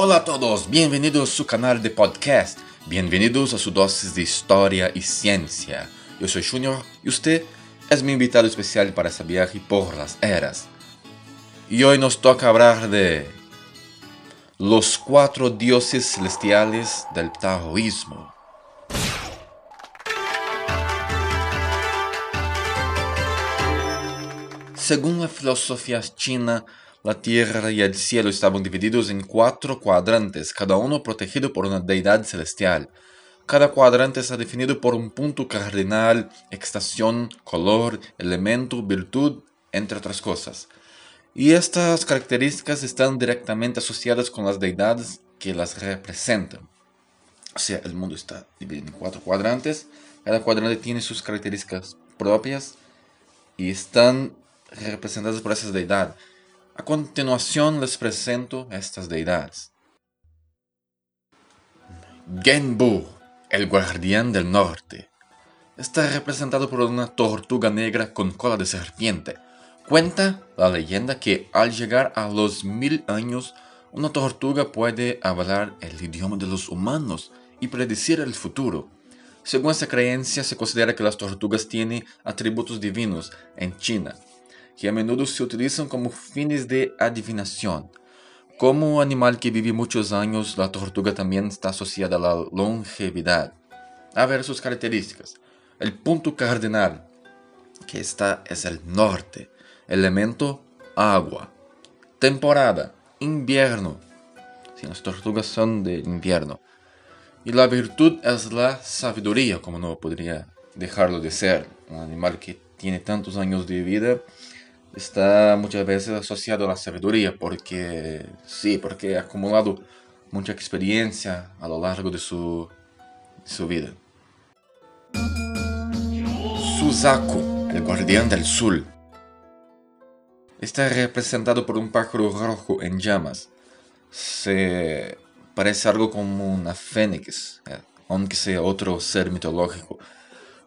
Hola a todos, bienvenidos a su canal de podcast, bienvenidos a su dosis de historia y ciencia. Yo soy Junior y usted es mi invitado especial para ese viaje por las eras. Y hoy nos toca hablar de los cuatro dioses celestiales del taoísmo. Según la filosofía china, la tierra y el cielo estaban divididos en cuatro cuadrantes, cada uno protegido por una deidad celestial. Cada cuadrante está definido por un punto cardinal, estación, color, elemento, virtud, entre otras cosas. Y estas características están directamente asociadas con las deidades que las representan. O sea, el mundo está dividido en cuatro cuadrantes, cada cuadrante tiene sus características propias y están representadas por esas deidades. A continuación les presento estas deidades. Genbu, el guardián del norte. Está representado por una tortuga negra con cola de serpiente. Cuenta la leyenda que al llegar a los mil años, una tortuga puede hablar el idioma de los humanos y predecir el futuro. Según esta creencia, se considera que las tortugas tienen atributos divinos en China que a menudo se utilizan como fines de adivinación. Como un animal que vive muchos años, la tortuga también está asociada a la longevidad. A ver sus características. El punto cardinal que está es el norte. Elemento agua. Temporada invierno. Si las tortugas son de invierno. Y la virtud es la sabiduría, como no podría dejarlo de ser. Un animal que tiene tantos años de vida está muchas veces asociado a la sabiduría, porque sí, porque ha acumulado mucha experiencia a lo largo de su, su vida. Suzaku, el guardián del sol. Está representado por un pájaro rojo en llamas. Se parece algo como una fénix, aunque sea otro ser mitológico.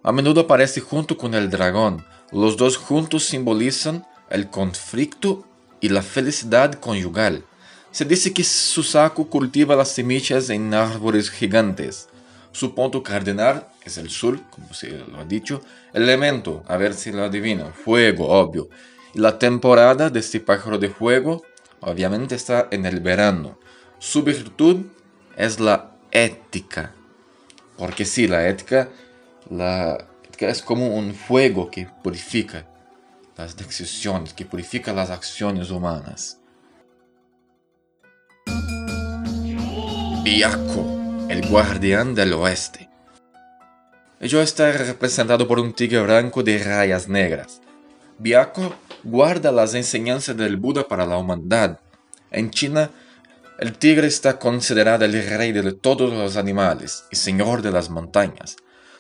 A menudo aparece junto con el dragón. Los dos juntos simbolizan el conflicto y la felicidad conyugal. Se dice que Susaku cultiva las semillas en árboles gigantes. Su punto cardinal es el sol, como se lo ha dicho. Elemento, a ver si lo adivino, fuego, obvio. Y la temporada de este pájaro de fuego, obviamente, está en el verano. Su virtud es la ética. Porque sí, la ética, la ética es como un fuego que purifica las decisiones, que purifica las acciones humanas. Biaco, el guardián del oeste. Ello está representado por un tigre blanco de rayas negras. Biaco guarda las enseñanzas del Buda para la humanidad. En China, el tigre está considerado el rey de todos los animales y señor de las montañas.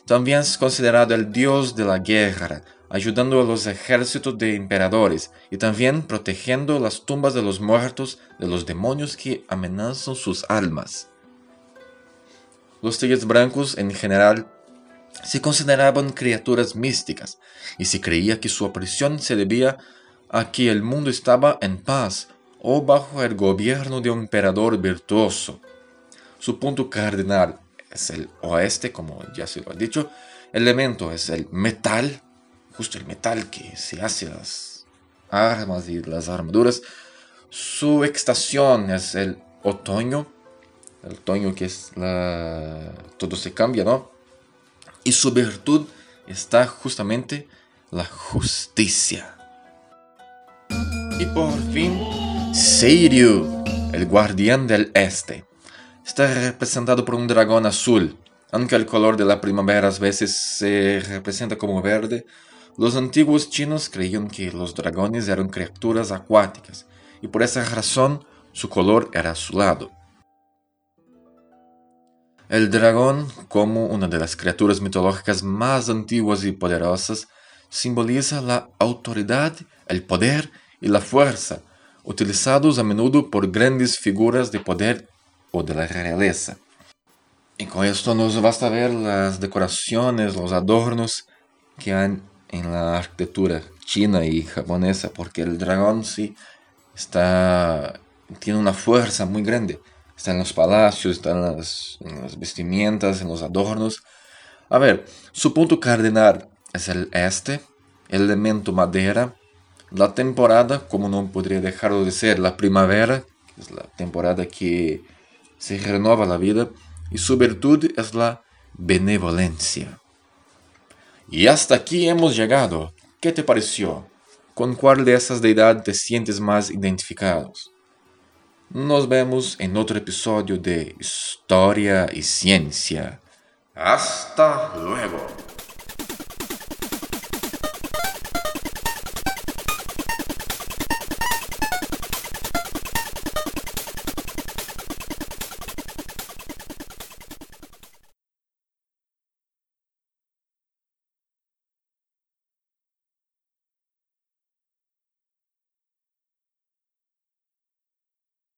También es considerado el dios de la guerra, ayudando a los ejércitos de emperadores y también protegiendo las tumbas de los muertos de los demonios que amenazan sus almas. Los tigres blancos en general se consideraban criaturas místicas y se creía que su aparición se debía a que el mundo estaba en paz o bajo el gobierno de un emperador virtuoso. Su punto cardinal es el oeste, como ya se lo ha dicho. El elemento es el metal justo el metal que se hace las armas y las armaduras. Su estación es el otoño, el otoño que es la... todo se cambia, ¿no? Y su virtud está justamente la justicia. Y por fin, Seiryu, el guardián del este. Está representado por un dragón azul, aunque el color de la primavera a veces se representa como verde, los antiguos chinos creían que los dragones eran criaturas acuáticas y por esa razón su color era azulado. El dragón, como una de las criaturas mitológicas más antiguas y poderosas, simboliza la autoridad, el poder y la fuerza, utilizados a menudo por grandes figuras de poder o de la realeza. Y con esto nos basta ver las decoraciones, los adornos que han en la arquitectura china y japonesa, porque el dragón sí está, tiene una fuerza muy grande. está en los palacios, está en las, en las vestimentas, en los adornos. A ver, su punto cardinal es el este, el elemento madera, la temporada, como no podría dejarlo de ser, la primavera, es la temporada que se renova la vida, y su virtud es la benevolencia. Y hasta aquí hemos llegado. ¿Qué te pareció? ¿Con cuál de esas deidades te sientes más identificados? Nos vemos en otro episodio de Historia y Ciencia. Hasta luego.